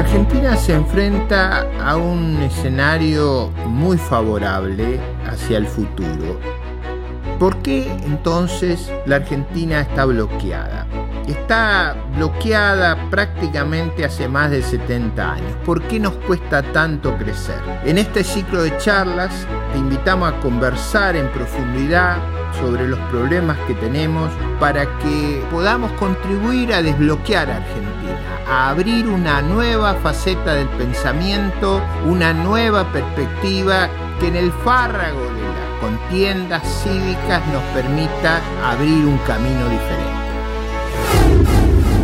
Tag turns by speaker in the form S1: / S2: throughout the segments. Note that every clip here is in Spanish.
S1: Argentina se enfrenta a un escenario muy favorable hacia el futuro. ¿Por qué entonces la Argentina está bloqueada? Está bloqueada prácticamente hace más de 70 años. ¿Por qué nos cuesta tanto crecer? En este ciclo de charlas te invitamos a conversar en profundidad sobre los problemas que tenemos para que podamos contribuir a desbloquear a Argentina, a abrir una nueva faceta del pensamiento, una nueva perspectiva que en el fárrago de las contiendas cívicas nos permita abrir un camino diferente.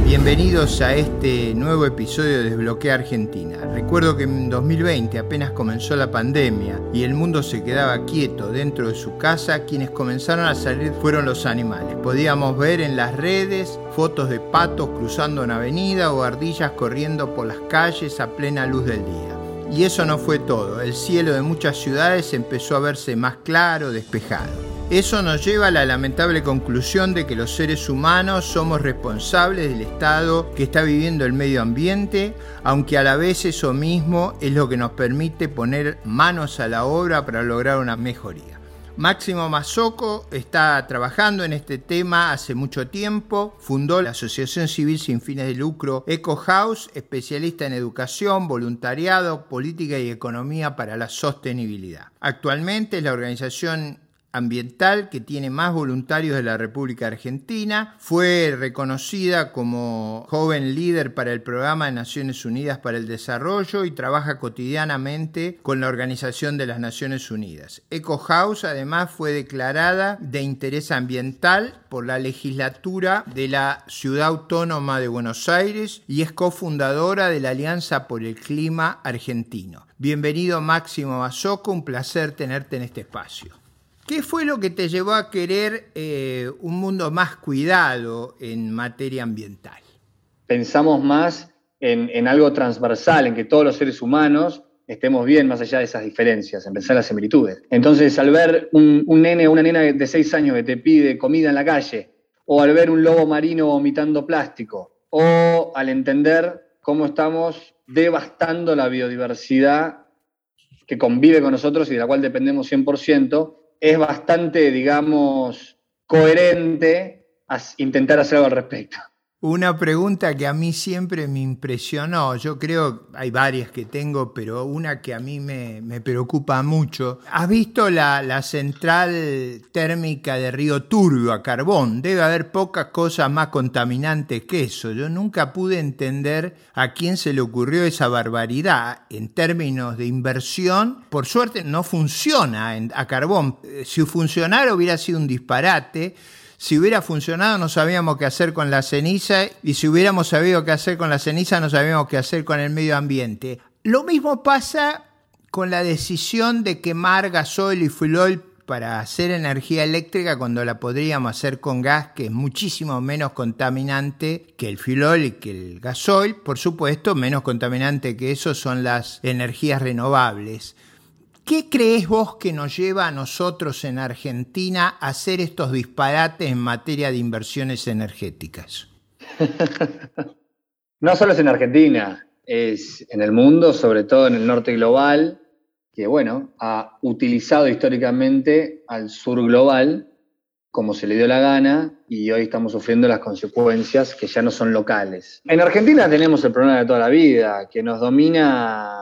S1: Bienvenidos a este nuevo episodio de Desbloquea Argentina. Recuerdo que en 2020 apenas comenzó la pandemia y el mundo se quedaba quieto dentro de su casa, quienes comenzaron a salir fueron los animales. Podíamos ver en las redes fotos de patos cruzando una avenida o ardillas corriendo por las calles a plena luz del día. Y eso no fue todo, el cielo de muchas ciudades empezó a verse más claro, despejado. Eso nos lleva a la lamentable conclusión de que los seres humanos somos responsables del estado que está viviendo el medio ambiente, aunque a la vez eso mismo es lo que nos permite poner manos a la obra para lograr una mejoría. Máximo Mazoco está trabajando en este tema hace mucho tiempo. Fundó la Asociación Civil Sin Fines de Lucro Eco House, especialista en educación, voluntariado, política y economía para la sostenibilidad. Actualmente es la organización ambiental que tiene más voluntarios de la República Argentina. Fue reconocida como joven líder para el programa de Naciones Unidas para el Desarrollo y trabaja cotidianamente con la Organización de las Naciones Unidas. Eco House además fue declarada de interés ambiental por la legislatura de la Ciudad Autónoma de Buenos Aires y es cofundadora de la Alianza por el Clima Argentino. Bienvenido Máximo Basoco, un placer tenerte en este espacio. ¿Qué fue lo que te llevó a querer eh, un mundo más cuidado en materia ambiental?
S2: Pensamos más en, algo transversal, en que todos los seres humanos estemos bien más allá de esas diferencias, en pensar las similitudes. Entonces, al ver un, nene o una nena de seis años que te pide comida en la calle, o al ver un lobo marino vomitando plástico, o al entender cómo estamos devastando la biodiversidad que convive con nosotros y de la cual dependemos 100%, es bastante, digamos, coherente intentar hacer algo al respecto.
S1: Una pregunta que a mí siempre me impresionó, yo creo, hay varias que tengo, pero una que a mí me, preocupa mucho. ¿Has visto la, la, central térmica de Río Turbio a carbón? Debe haber pocas cosas más contaminantes que eso. Yo nunca pude entender a quién se le ocurrió esa barbaridad en términos de inversión. Por suerte no funciona a carbón. Si funcionara hubiera sido un disparate si hubiera funcionado no sabíamos qué hacer con la ceniza y si hubiéramos sabido qué hacer con la ceniza no sabíamos qué hacer con el medio ambiente. Lo mismo pasa con la decisión de quemar gasoil y fuel para hacer energía eléctrica cuando la podríamos hacer con gas, que es muchísimo menos contaminante que el fuel y que el gasoil. Por supuesto, menos contaminante que eso son las energías renovables. ¿Qué crees vos que nos lleva a nosotros en Argentina a hacer estos disparates en materia de inversiones energéticas?
S2: no solo es en Argentina, es en el mundo, sobre todo en el norte global, que bueno, ha utilizado históricamente al sur global como se le dio la gana y hoy estamos sufriendo las consecuencias que ya no son locales. En Argentina tenemos el problema de toda la vida, que nos domina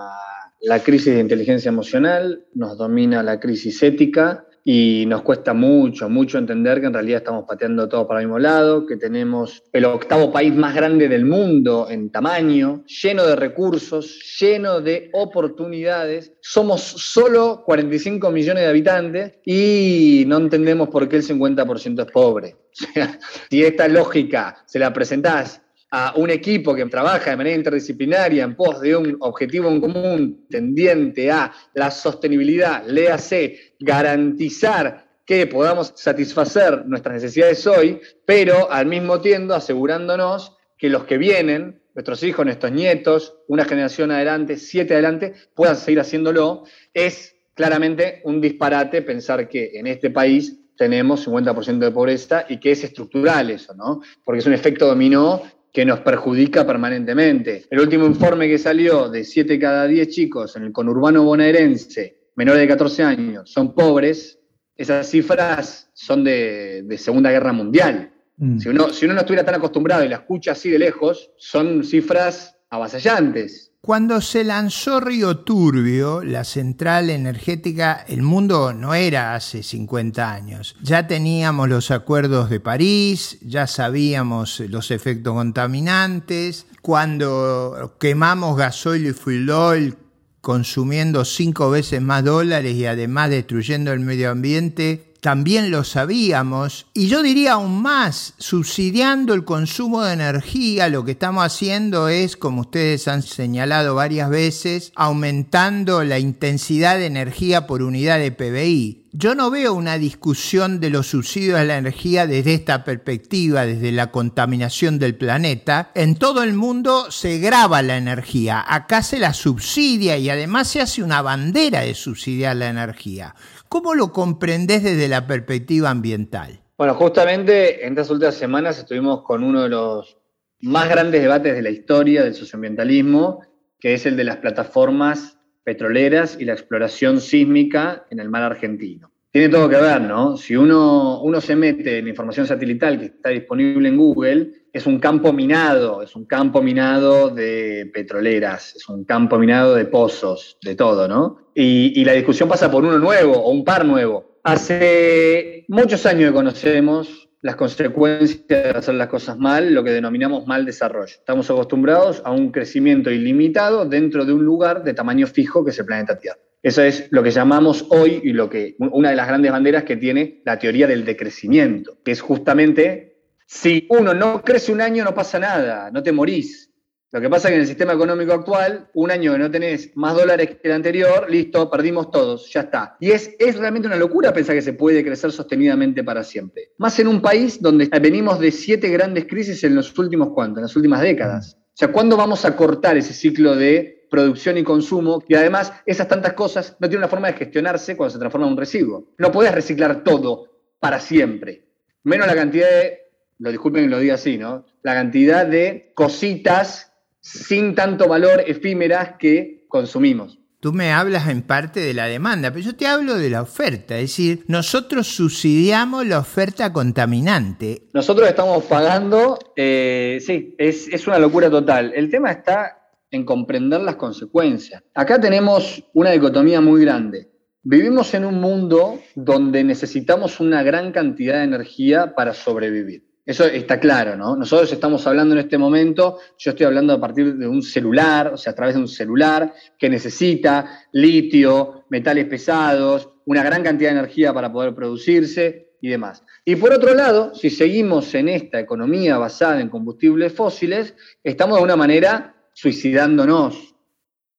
S2: la crisis de inteligencia emocional, nos domina la crisis ética y nos cuesta mucho, mucho entender que en realidad estamos pateando todo para el mismo lado, que tenemos el octavo país más grande del mundo en tamaño, lleno de recursos, lleno de oportunidades. Somos solo 45 millones de habitantes y no entendemos por qué el 50% es pobre. O sea, si esta lógica se la presentás a un equipo que trabaja de manera interdisciplinaria en pos de un objetivo en común tendiente a la sostenibilidad, léase, garantizar que podamos satisfacer nuestras necesidades hoy, pero al mismo tiempo asegurándonos que los que vienen, nuestros hijos, nuestros nietos, una generación adelante, siete adelante, puedan seguir haciéndolo, es claramente un disparate pensar que en este país tenemos 50% de pobreza y que es estructural eso, ¿no? Porque es un efecto dominó que nos perjudica permanentemente. El último informe que salió de 7 cada 10 chicos en el conurbano bonaerense, menores de 14 años, son pobres, esas cifras son de, Segunda Guerra Mundial. Mm. Si, uno, si uno no estuviera tan acostumbrado y la escucha así de lejos, son cifras avasallantes.
S1: Cuando se lanzó Río Turbio, la central energética, el mundo no era hace 50 años. Ya teníamos los acuerdos de París, ya sabíamos los efectos contaminantes. Cuando quemamos gasoil y fuel oil consumiendo cinco veces más dólares y además destruyendo el medio ambiente, también lo sabíamos, y yo diría aún más, subsidiando el consumo de energía, lo que estamos haciendo es, como ustedes han señalado varias veces, aumentando la intensidad de energía por unidad de PBI. Yo no veo una discusión de los subsidios a la energía desde esta perspectiva, desde la contaminación del planeta. En todo el mundo se graba la energía, acá se la subsidia y además se hace una bandera de subsidiar la energía. ¿Cómo lo comprendés desde la perspectiva ambiental?
S2: Bueno, justamente en estas últimas semanas estuvimos con uno de los más grandes debates de la historia del socioambientalismo, que es el de las plataformas petroleras y la exploración sísmica en el mar argentino. Tiene todo que ver, ¿no? Si uno, uno se mete en información satelital que está disponible en Google, es un campo minado, es un campo minado de petroleras, es un campo minado de pozos, de todo, ¿no? Y, la discusión pasa por uno nuevo o un par nuevo. Hace muchos años que conocemos las consecuencias de hacer las cosas mal, lo que denominamos mal desarrollo. Estamos acostumbrados a un crecimiento ilimitado dentro de un lugar de tamaño fijo que es el planeta Tierra. Eso es lo que llamamos hoy y lo que una de las grandes banderas que tiene la teoría del decrecimiento, que es justamente si uno no crece un año, no pasa nada, no te morís. Lo que pasa es que en el sistema económico actual, un año que no tenés más dólares que el anterior, listo, perdimos todos, ya está. Y es, es realmente una locura pensar que se puede crecer sostenidamente para siempre. Más en un país donde venimos de siete grandes crisis en los últimos cuantos, en las últimas décadas. O sea, ¿cuándo vamos a cortar ese ciclo de producción y consumo? Y además, esas tantas cosas no tienen una forma de gestionarse cuando se transforma en un residuo. No puedes reciclar todo para siempre. Menos la cantidad de lo disculpen que lo diga así, ¿no? La cantidad de cositas sin tanto valor efímeras que consumimos.
S1: Tú me hablas en parte de la demanda, pero yo te hablo de la oferta, es decir, nosotros subsidiamos la oferta contaminante.
S2: Nosotros estamos pagando, eh, sí, es, es una locura total. El tema está en comprender las consecuencias. Acá tenemos una dicotomía muy grande. Vivimos en un mundo donde necesitamos una gran cantidad de energía para sobrevivir. Eso está claro, ¿no? Nosotros estamos hablando en este momento, yo estoy hablando a partir de un celular, o sea, a través de un celular que necesita litio, metales pesados, una gran cantidad de energía para poder producirse y demás. Y por otro lado, si seguimos en esta economía basada en combustibles fósiles, estamos de alguna manera suicidándonos.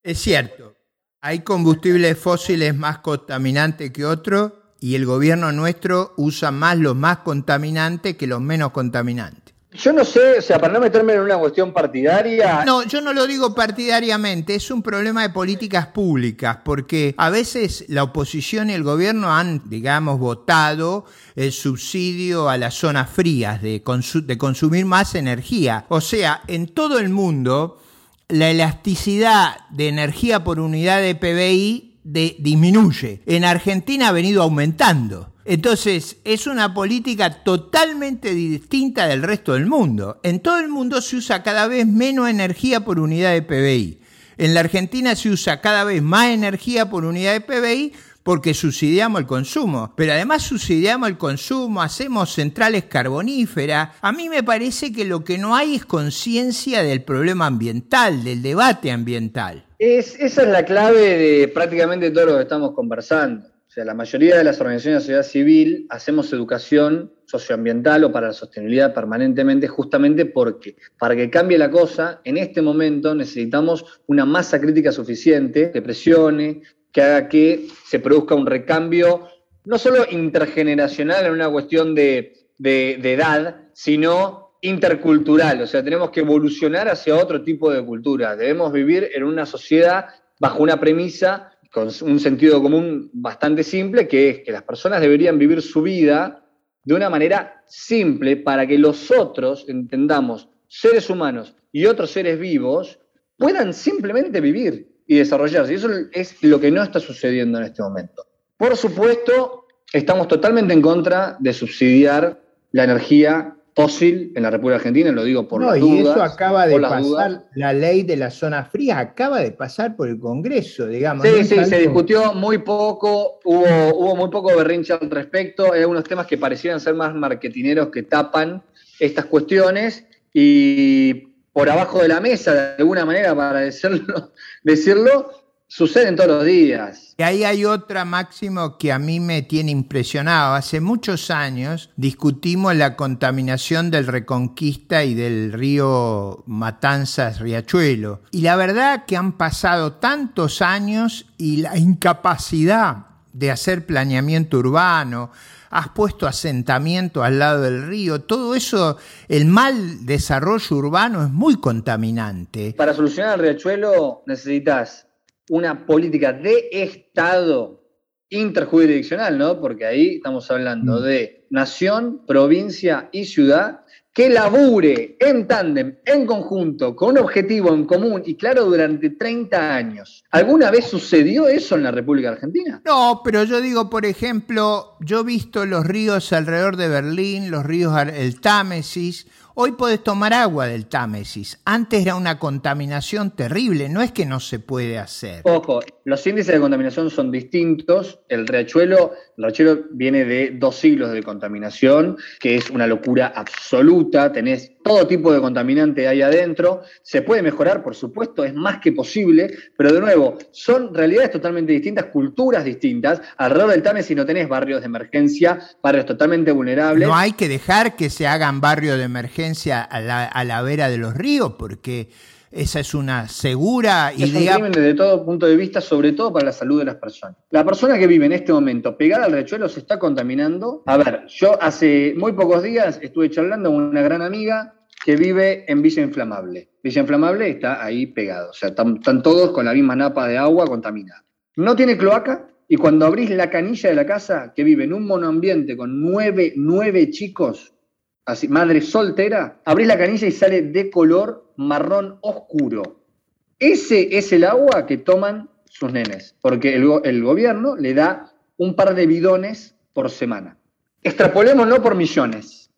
S1: Es cierto, hay combustibles fósiles más contaminantes que otros y el gobierno nuestro usa más los más contaminantes que los menos contaminantes.
S2: Yo no sé, o sea, para no meterme en una cuestión partidaria.
S1: No, yo no lo digo partidariamente, es un problema de políticas públicas, porque a veces la oposición y el gobierno han, digamos, votado el subsidio a las zonas frías de, de consumir más energía. O sea, en todo el mundo, la elasticidad de energía por unidad de PBI disminuye. En Argentina ha venido aumentando. Entonces, es una política totalmente distinta del resto del mundo. En todo el mundo se usa cada vez menos energía por unidad de PBI. En la Argentina se usa cada vez más energía por unidad de PBI porque subsidiamos el consumo. Pero además subsidiamos el consumo, hacemos centrales carboníferas. A mí me parece que lo que no hay es conciencia del problema ambiental, del debate ambiental.
S2: Es, esa es la clave de prácticamente todo lo que estamos conversando. O sea, la mayoría de las organizaciones de la sociedad civil hacemos educación socioambiental o para la sostenibilidad permanentemente justamente porque para que cambie la cosa, en este momento necesitamos una masa crítica suficiente que presione, que haga que se produzca un recambio, no solo intergeneracional en una cuestión de, edad, sino intercultural. O sea, tenemos que evolucionar hacia otro tipo de cultura. Debemos vivir en una sociedad bajo una premisa con un sentido común bastante simple, que es que las personas deberían vivir su vida de una manera simple para que los otros entendamos seres humanos y otros seres vivos puedan simplemente vivir y desarrollarse. Y eso es lo que no está sucediendo en este momento. Por supuesto, estamos totalmente en contra de subsidiar la energía fósil en la República Argentina, lo digo por no, y
S1: eso acaba de pasar, la ley de la zona fría acaba de pasar por el Congreso, digamos.
S2: Sí, sí, se discutió muy poco, hubo, hubo muy poco berrinche al respecto, hay algunos temas que parecieran ser más marketineros que tapan estas cuestiones y por abajo de la mesa, de alguna manera, para decirlo, decirlo suceden todos los días.
S1: Y ahí hay otra máximo que a mí me tiene impresionado. Hace muchos años discutimos la contaminación del Reconquista y del río Matanzas Riachuelo. Y la verdad que han pasado tantos años y la incapacidad de hacer planeamiento urbano, has puesto asentamiento al lado del río, todo eso, el mal desarrollo urbano es muy contaminante.
S2: Para solucionar el riachuelo necesitas una política de Estado interjurisdiccional, ¿no? Porque ahí estamos hablando mm. de nación, provincia y ciudad que labure en tándem, en conjunto, con un objetivo en común y claro durante 30 años. ¿Alguna vez sucedió eso en la República Argentina?
S1: No, pero yo digo, por ejemplo, yo he visto los ríos alrededor de Berlín, los ríos, el Támesis, Hoy podés tomar agua del Támesis. Antes era una contaminación terrible, no es que no se puede hacer.
S2: Ojo, los índices de contaminación son distintos. El riachuelo, el riachuelo viene de dos siglos de contaminación, que es una locura absoluta. Tenés todo tipo de contaminante ahí adentro. Se puede mejorar, por supuesto, es más que posible, pero de nuevo, son realidades totalmente distintas, culturas distintas. Alrededor del Támesis no tenés barrios de emergencia, barrios totalmente vulnerables.
S1: No hay que dejar que se hagan barrios de emergencia a la, vera de los ríos, porque esa es una segura idea.
S2: Es un crimen desde todo punto de vista, sobre todo para la salud de las personas. La persona que vive en este momento pegada al rechuelo se está contaminando. A ver, yo hace muy pocos días estuve charlando con una gran amiga que vive en Villa Inflamable. Villa Inflamable está ahí pegado, o sea, están, todos con la misma napa de agua contaminada. No tiene cloaca, y cuando abrís la canilla de la casa, que vive en un monoambiente con nueve, nueve chicos, así, madre soltera, abrís la canilla y sale de color marrón oscuro. Ese es el agua que toman sus nenes, porque el, gobierno le da un par de bidones por semana. Extrapolémoslo por millones,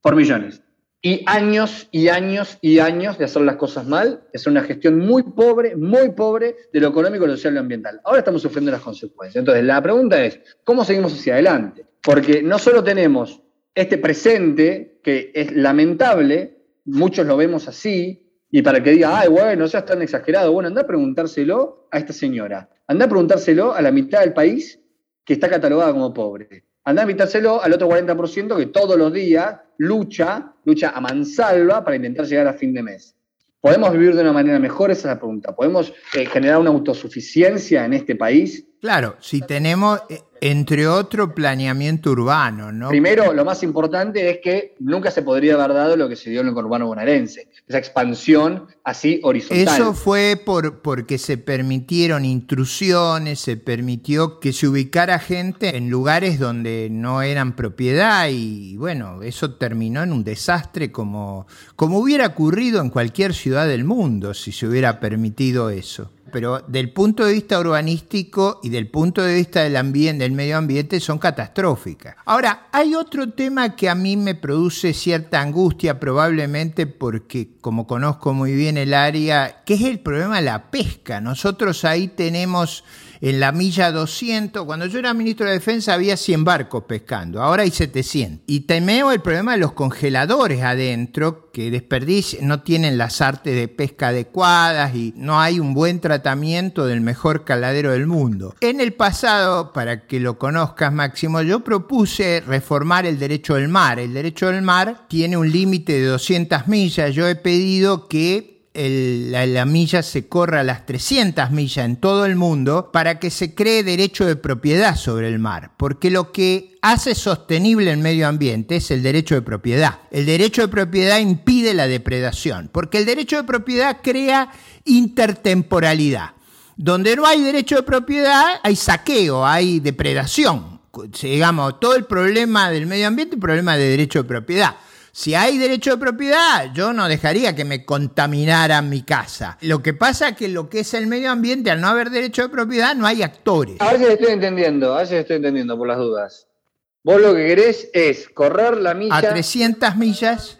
S2: por millones. Y años y años y años de hacer las cosas mal, es una gestión muy pobre, muy pobre de lo económico, lo social y lo ambiental. Ahora estamos sufriendo las consecuencias. Entonces, la pregunta es, ¿cómo seguimos hacia adelante? Porque no solo tenemos este presente, que es lamentable, muchos lo vemos así, y para que diga, ay, bueno, no seas tan exagerado, bueno, anda a preguntárselo a esta señora, anda a preguntárselo a la mitad del país que está catalogada como pobre, anda a preguntárselo al otro 40% que todos los días lucha, lucha a mansalva para intentar llegar a fin de mes. ¿Podemos vivir de una manera mejor? Esa es la pregunta. ¿Podemos eh, generar una autosuficiencia en este país?
S1: Claro, si tenemos, eh, entre otro, planeamiento urbano, ¿no?
S2: Primero, lo más importante es que nunca se podría haber dado lo que se dio en el urbano bonaerense, esa expansión así horizontal.
S1: Eso fue por, porque se permitieron intrusiones, se permitió que se ubicara gente en lugares donde no eran propiedad y bueno, eso terminó en un desastre como, como hubiera ocurrido en cualquier ciudad del mundo si se hubiera permitido eso pero del punto de vista urbanístico y del punto de vista del ambiente, del medio ambiente, son catastróficas. Ahora, hay otro tema que a mí me produce cierta angustia, probablemente porque, como conozco muy bien el área, que es el problema de la pesca. Nosotros ahí tenemos en la milla 200, cuando yo era ministro de Defensa había 100 barcos pescando, ahora hay 700. Y tememos el problema de los congeladores adentro, que desperdician, no tienen las artes de pesca adecuadas y no hay un buen tratamiento del mejor caladero del mundo. En el pasado, para que lo conozcas Máximo, yo propuse reformar el derecho del mar. El derecho del mar tiene un límite de 200 millas. Yo he pedido que la, milla se corra a las 300 millas en todo el mundo para que se cree derecho de propiedad sobre el mar, porque lo que hace sostenible el medio ambiente es el derecho de propiedad. El derecho de propiedad impide la depredación, porque el derecho de propiedad crea intertemporalidad. Donde no hay derecho de propiedad, hay saqueo, hay depredación. Digamos, todo el problema del medio ambiente es problema de derecho de propiedad. Si hay derecho de propiedad, yo no dejaría que me contaminaran mi casa. Lo que pasa es que lo que es el medio ambiente, al no haber derecho de propiedad, no hay actores.
S2: A si estoy entendiendo, a si estoy entendiendo por las dudas. Vos lo que querés es correr la milla...
S1: A 300 millas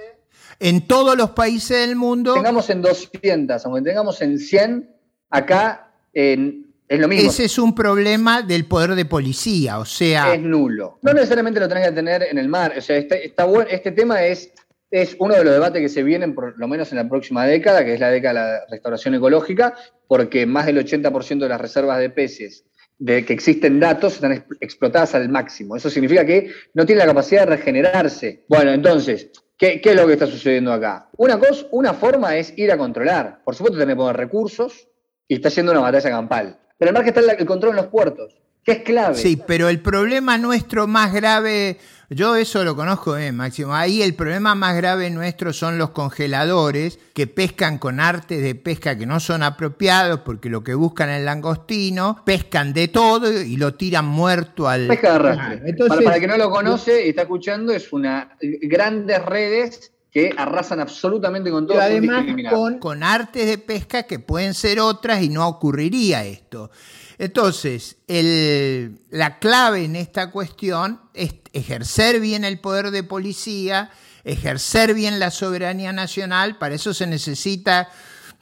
S1: en todos los países del mundo.
S2: Tengamos en 200, aunque tengamos en 100, acá en, es lo mismo.
S1: Ese es un problema del poder de policía, o sea...
S2: Es nulo. No necesariamente lo tenés que tener en el mar. O sea, este, está bueno, este tema es, es uno de los debates que se vienen, por lo menos en la próxima década, que es la década de la restauración ecológica, porque más del 80% de las reservas de peces de que existen datos están explotadas al máximo. Eso significa que no tiene la capacidad de regenerarse. Bueno, entonces, ¿qué, es lo que está sucediendo acá? Una cosa, una forma es ir a controlar. Por supuesto, tenés que poner recursos y está haciendo una batalla campal. Pero además que está el control en los puertos, que es clave.
S1: Sí, pero el problema nuestro más grave, yo eso lo conozco bien, Máximo. Ahí el problema más grave nuestro son los congeladores que pescan con artes de pesca que no son apropiados porque lo que buscan es el langostino, pescan de todo y lo tiran muerto al...
S2: Pesca de arrastre. para, para el que no lo conoce y está escuchando, es una grandes redes que arrasan absolutamente con todo.
S1: además con, con artes de pesca que pueden ser otras y no ocurriría esto. Entonces, la clave en esta cuestión es ejercer bien el poder de policía, ejercer bien la soberanía nacional, para eso se necesita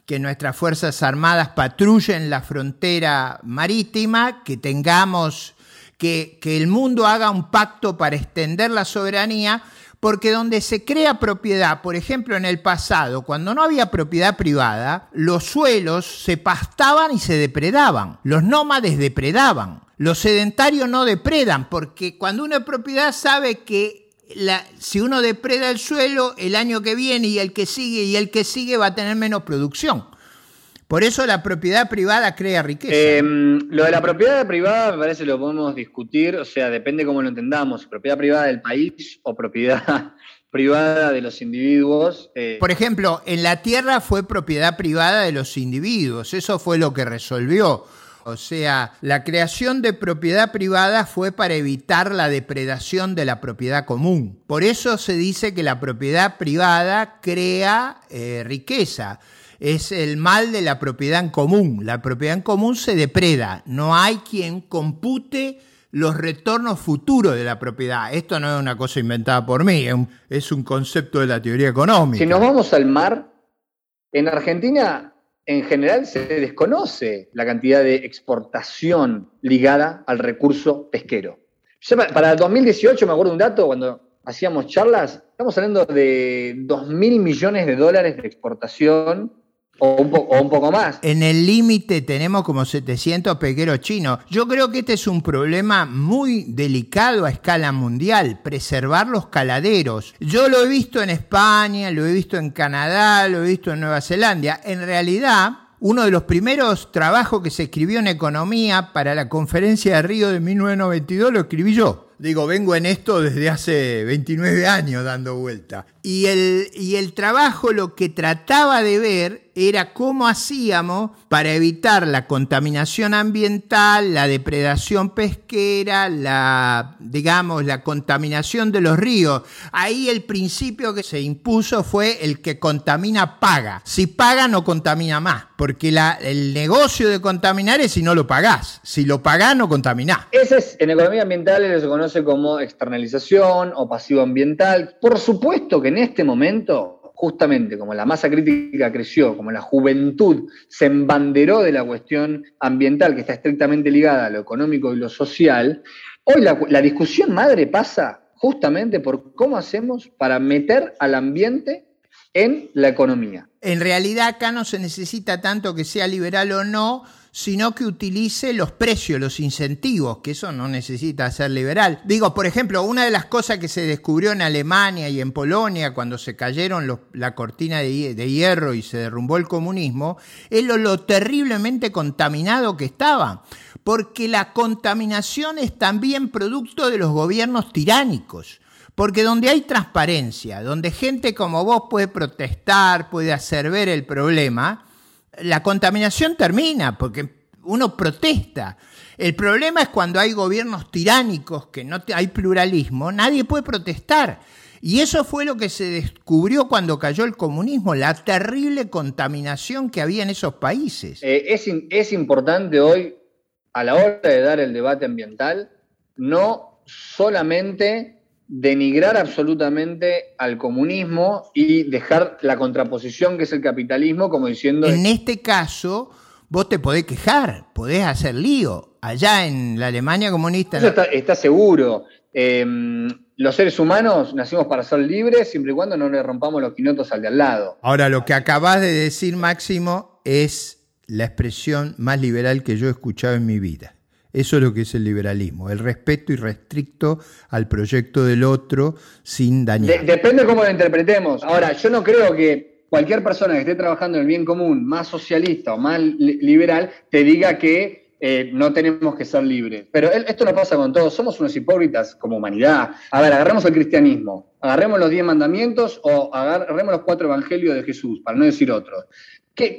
S1: que nuestras Fuerzas Armadas patrullen la frontera marítima, que tengamos, que, que el mundo haga un pacto para extender la soberanía, porque donde se crea propiedad, por ejemplo en el pasado, cuando no había propiedad privada, los suelos se pastaban y se depredaban, los nómades depredaban, los sedentarios no depredan, porque cuando una propiedad sabe que si uno depreda el suelo, el año que viene y el que sigue y el que sigue va a tener menos producción. Por eso la propiedad privada crea riqueza.
S2: Em, lo de la propiedad privada me parece que lo podemos discutir, o sea, depende cómo lo entendamos, propiedad privada del país o propiedad privada de los individuos.
S1: Eh. Por ejemplo, en la tierra fue propiedad privada de los individuos, eso fue lo que resolvió. O sea, la creación de propiedad privada fue para evitar la depredación de la propiedad común. Por eso se dice que la propiedad privada crea eh, riqueza es el mal de la propiedad en común. La propiedad en común se depreda, no hay quien compute los retornos futuros de la propiedad. Esto no es una cosa inventada por mí, es un, concepto de la teoría económica.
S2: Si nos vamos al mar, en Argentina en general se desconoce la cantidad de exportación ligada al recurso pesquero. para 2018 me acuerdo un dato cuando hacíamos charlas, estamos hablando de 2 mil millones de dólares de exportación o un, poco más.
S1: En el límite tenemos como 700 pequeros chinos. Yo creo que este es un problema muy delicado a escala mundial, preservar los caladeros. Yo lo he visto en España, lo he visto en Canadá, lo he visto en Nueva Zelanda. En realidad, uno de los primeros trabajos que se escribió en economía para la conferencia de Río de 1992 lo escribí yo. Digo, vengo en esto desde hace 29 años dando vuelta. Y el, y el trabajo lo que trataba de ver era cómo hacíamos para evitar la contaminación ambiental, la depredación pesquera, la, digamos, la contaminación de los ríos. Ahí el principio que se impuso fue el que contamina paga. Si paga no contamina más, porque el negocio de contaminar es si no lo pagás. Si lo pagás no contaminás.
S2: Ese es, en economía ambiental se conoce como externalización o pasivo ambiental. Por supuesto que en este momento justamente como la masa crítica creció, como la juventud se embanderó de la cuestión ambiental que está estrictamente ligada a lo económico y lo social, hoy la, discusión madre pasa justamente por cómo hacemos para meter al ambiente en la economía.
S1: En realidad acá no se necesita tanto que sea liberal o no, sino que utilice los precios, los incentivos, que eso no necesita ser liberal. Digo, por ejemplo, una de las cosas que se descubrió en Alemania y en Polonia cuando se cayeron la cortina de, hierro y se derrumbó el comunismo, es lo, terriblemente contaminado que estaba porque la contaminación es también producto de los gobiernos tiránicos. Porque donde hay transparencia, donde gente como vos puede protestar, puede hacer ver el problema, la contaminación termina porque uno protesta. El problema es cuando hay gobiernos tiránicos, que no hay pluralismo, nadie puede protestar. Y eso fue lo que se descubrió cuando cayó el comunismo, la terrible contaminación que había en esos países.
S2: Eh, es, es importante hoy, a la hora de dar el debate ambiental, no solamente denigrar absolutamente al comunismo y dejar la contraposición que es el capitalismo como diciendo...
S1: En este caso, vos te podés quejar, podés hacer lío. Allá en la Alemania comunista...
S2: Eso está, seguro. Em, los seres humanos nacimos para ser libres siempre y cuando no le rompamos los quinotos al de al lado.
S1: Ahora, lo que acabas de decir, Máximo, es la expresión más liberal que yo he escuchado en mi vida. Eso es lo que es el liberalismo, el respeto irrestricto al proyecto del otro sin dañar.
S2: depende de cómo lo interpretemos. Ahora, yo no creo que cualquier persona que esté trabajando en el bien común, más socialista o más liberal, te diga que eh, no tenemos que ser libres. Pero esto no pasa con todos, somos unos hipócritas como humanidad. A ver, agarremos el cristianismo, agarremos los diez mandamientos o agarremos los cuatro evangelios de Jesús, para no decir otros.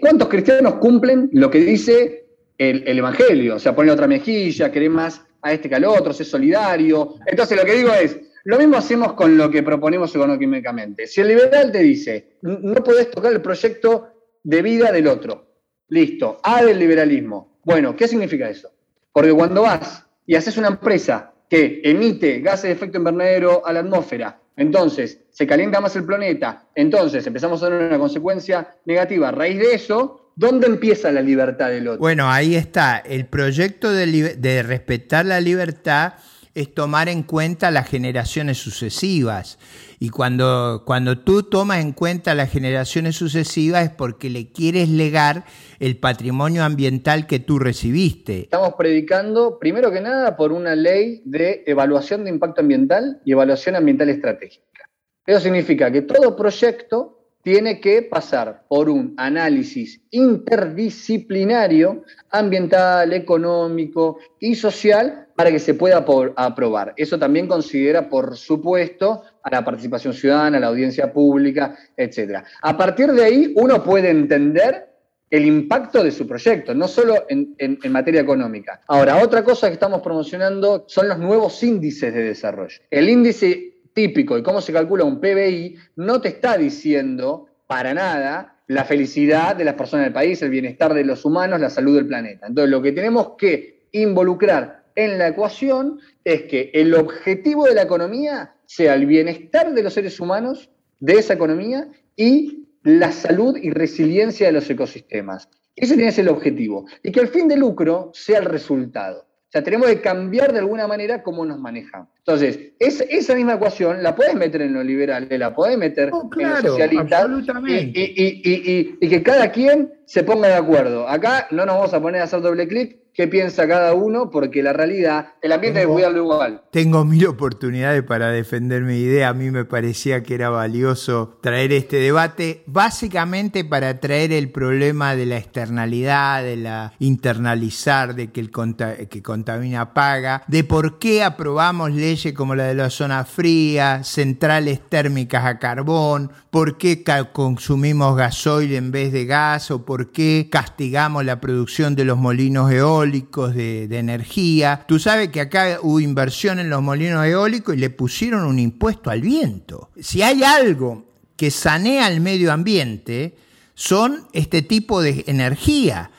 S2: ¿Cuántos cristianos cumplen lo que dice el, Evangelio, o sea, poner otra mejilla, querer más a este que al otro, ser solidario. Entonces lo que digo es, lo mismo hacemos con lo que proponemos económicamente. Si el liberal te dice, no podés tocar el proyecto de vida del otro, listo, A del liberalismo. Bueno, ¿qué significa eso? Porque cuando vas y haces una empresa que emite gases de efecto invernadero a la atmósfera, entonces se calienta más el planeta, entonces empezamos a tener una consecuencia negativa a raíz de eso, ¿Dónde empieza la libertad del otro?
S1: Bueno, ahí está. El proyecto de, respetar la libertad es tomar en cuenta las generaciones sucesivas. Y cuando, cuando tú tomas en cuenta las generaciones sucesivas es porque le quieres legar el patrimonio ambiental que tú recibiste.
S2: Estamos predicando, primero que nada, por una ley de evaluación de impacto ambiental y evaluación ambiental estratégica. Eso significa que todo proyecto tiene que pasar por un análisis interdisciplinario, ambiental, económico y social para que se pueda aprobar. Eso también considera, por supuesto, a la participación ciudadana, a la audiencia pública, etc. A partir de ahí, uno puede entender el impacto de su proyecto, no solo en, en, materia económica. Ahora, otra cosa que estamos promocionando son los nuevos índices de desarrollo. El índice típico y cómo se calcula un PBI no te está diciendo para nada la felicidad de las personas del país, el bienestar de los humanos, la salud del planeta. Entonces, lo que tenemos que involucrar en la ecuación es que el objetivo de la economía sea el bienestar de los seres humanos, de esa economía, y la salud y resiliencia de los ecosistemas. Ese tiene que ser el objetivo. Y que el fin de lucro sea el resultado. O sea, tenemos que cambiar de alguna manera cómo nos manejamos. Entonces, esa misma ecuación la puedes meter en lo liberal, la puedes meter
S1: oh,
S2: en
S1: lo
S2: socialista. Y, y, que cada quien se ponga de acuerdo. Acá no nos vamos a poner a hacer doble clic, qué piensa cada uno, porque la realidad, el ambiente tengo, es cuidarlo igual.
S1: Tengo mil oportunidades para defender mi idea. A mí me parecía que era valioso traer este debate, básicamente para traer el problema de la externalidad, de la internalizar, de que el que contamina paga, de por qué aprobamos leyes como la de la zona fría, centrales térmicas a carbón, por qué consumimos gasoil en vez de gas o por qué castigamos la producción de los molinos eólicos eólicos, de, energía. Tú sabes que acá hubo inversión en los molinos eólicos y le pusieron un impuesto al viento. Si hay algo que sanea el medio ambiente, son este tipo de energía.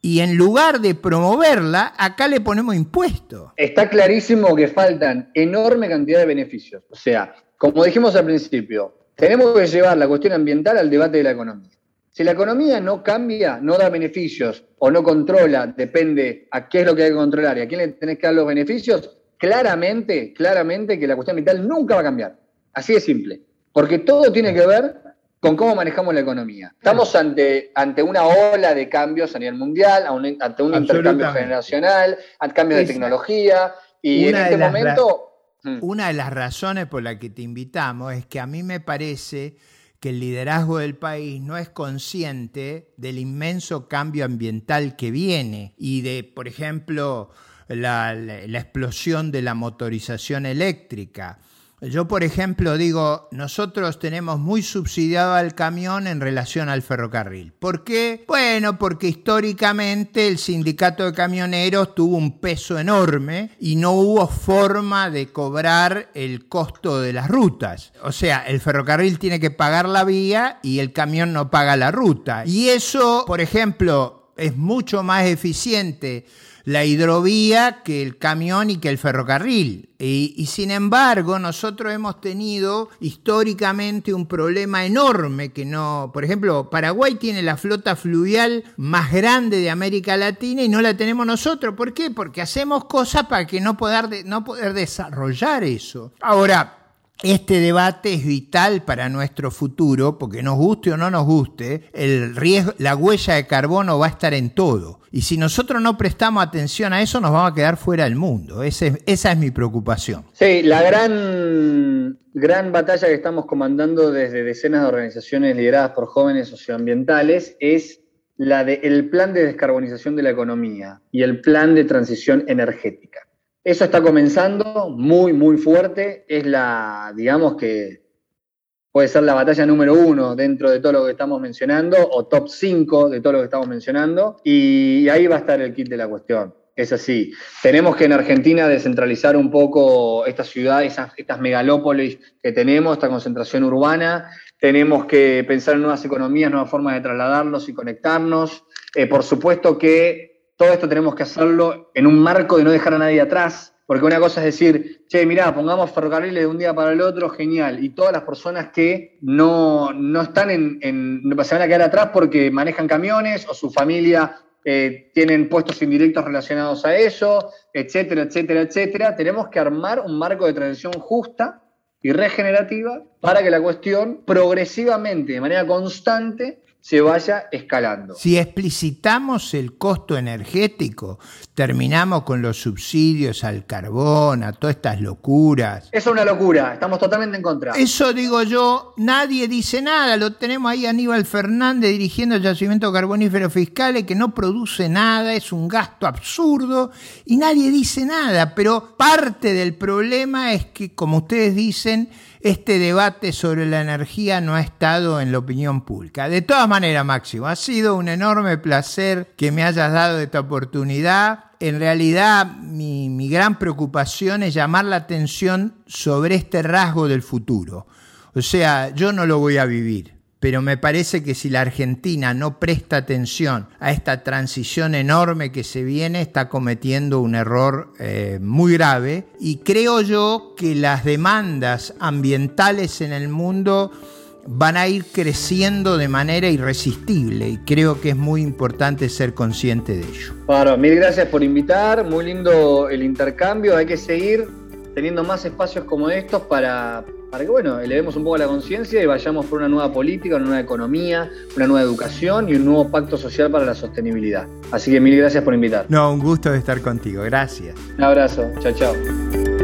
S1: Y en lugar de promoverla, acá le ponemos impuesto.
S2: Está clarísimo que faltan enorme cantidad de beneficios. O sea, como dijimos al principio, tenemos que llevar la cuestión ambiental al debate de la economía. Si la economía no cambia, no da beneficios o no controla, depende a qué es lo que hay que controlar y a quién le tenés que dar los beneficios, claramente, claramente que la cuestión ambiental nunca va a cambiar. Así de simple. Porque todo tiene que ver con cómo manejamos la economía. Estamos ante, ante una ola de cambios a nivel mundial, ante un intercambio generacional, ante cambio de tecnología, y en este momento...
S1: Mm. Una de las razones por las que te invitamos es que a mí me parece que el liderazgo del país no es consciente del inmenso cambio ambiental que viene y de, por ejemplo, la, explosión de la motorización eléctrica, Yo, por ejemplo, digo, nosotros tenemos muy subsidiado al camión en relación al ferrocarril. ¿Por qué? Bueno, porque históricamente el sindicato de camioneros tuvo un peso enorme y no hubo forma de cobrar el costo de las rutas. O sea, el ferrocarril tiene que pagar la vía y el camión no paga la ruta. Y eso, por ejemplo, es mucho más eficiente la hidrovía que el camión y que el ferrocarril. Y, sin embargo, nosotros hemos tenido históricamente un problema enorme que no, por ejemplo, Paraguay tiene la flota fluvial más grande de América Latina y no la tenemos nosotros. ¿Por qué? Porque hacemos cosas para que no poder, no poder desarrollar eso. Ahora, este debate es vital para nuestro futuro, porque nos guste o no nos guste, el riesgo, la huella de carbono va a estar en todo. Y si nosotros no prestamos atención a eso, nos vamos a quedar fuera del mundo. esa es mi preocupación.
S2: Sí, la gran, gran batalla que estamos comandando desde decenas de organizaciones lideradas por jóvenes socioambientales es la del plan de descarbonización de la economía y el plan de transición energética. Eso está comenzando muy, muy fuerte. Es la, digamos que puede ser la batalla número uno dentro de todo lo que estamos mencionando, o top 5 de todo lo que estamos mencionando, y ahí va a estar el kit de la cuestión. Es así. Tenemos que en Argentina descentralizar un poco esta ciudad, estas megalópolis que tenemos, esta concentración urbana. Tenemos que pensar en nuevas economías, nuevas formas de trasladarnos y conectarnos. Eh, por supuesto que todo esto tenemos que hacerlo en un marco de no dejar a nadie atrás, porque una cosa es decir, che, mirá, pongamos ferrocarriles de un día para el otro, genial, y todas las personas que no, están en, en, se van a quedar atrás porque manejan camiones o su familia eh, tienen puestos indirectos relacionados a eso, etcétera, etcétera, etcétera. Tenemos que armar un marco de transición justa y regenerativa para que la cuestión progresivamente, de manera constante, se vaya escalando.
S1: Si explicitamos el costo energético, terminamos con los subsidios al carbón, a todas estas locuras.
S2: Es una locura, estamos totalmente en contra.
S1: Eso digo yo, nadie dice nada, lo tenemos ahí Aníbal Fernández dirigiendo el yacimiento carbonífero fiscal que no produce nada, es un gasto absurdo y nadie dice nada, pero parte del problema es que, como ustedes dicen, este debate sobre la energía no ha estado en la opinión pública. De todas maneras, Máximo, ha sido un enorme placer que me hayas dado esta oportunidad. En realidad, mi, mi gran preocupación es llamar la atención sobre este rasgo del futuro. O sea, yo no lo voy a vivir pero me parece que si la Argentina no presta atención a esta transición enorme que se viene, está cometiendo un error eh, muy grave. Y creo yo que las demandas ambientales en el mundo van a ir creciendo de manera irresistible y creo que es muy importante ser consciente de ello.
S2: Bueno, mil gracias por invitar, muy lindo el intercambio, hay que seguir teniendo más espacios como estos para, para que, bueno, elevemos un poco la conciencia y vayamos por una nueva política, una nueva economía, una nueva educación y un nuevo pacto social para la sostenibilidad. Así que mil gracias por invitar.
S1: No, un gusto de estar contigo. Gracias.
S2: Un abrazo. Chao, chao.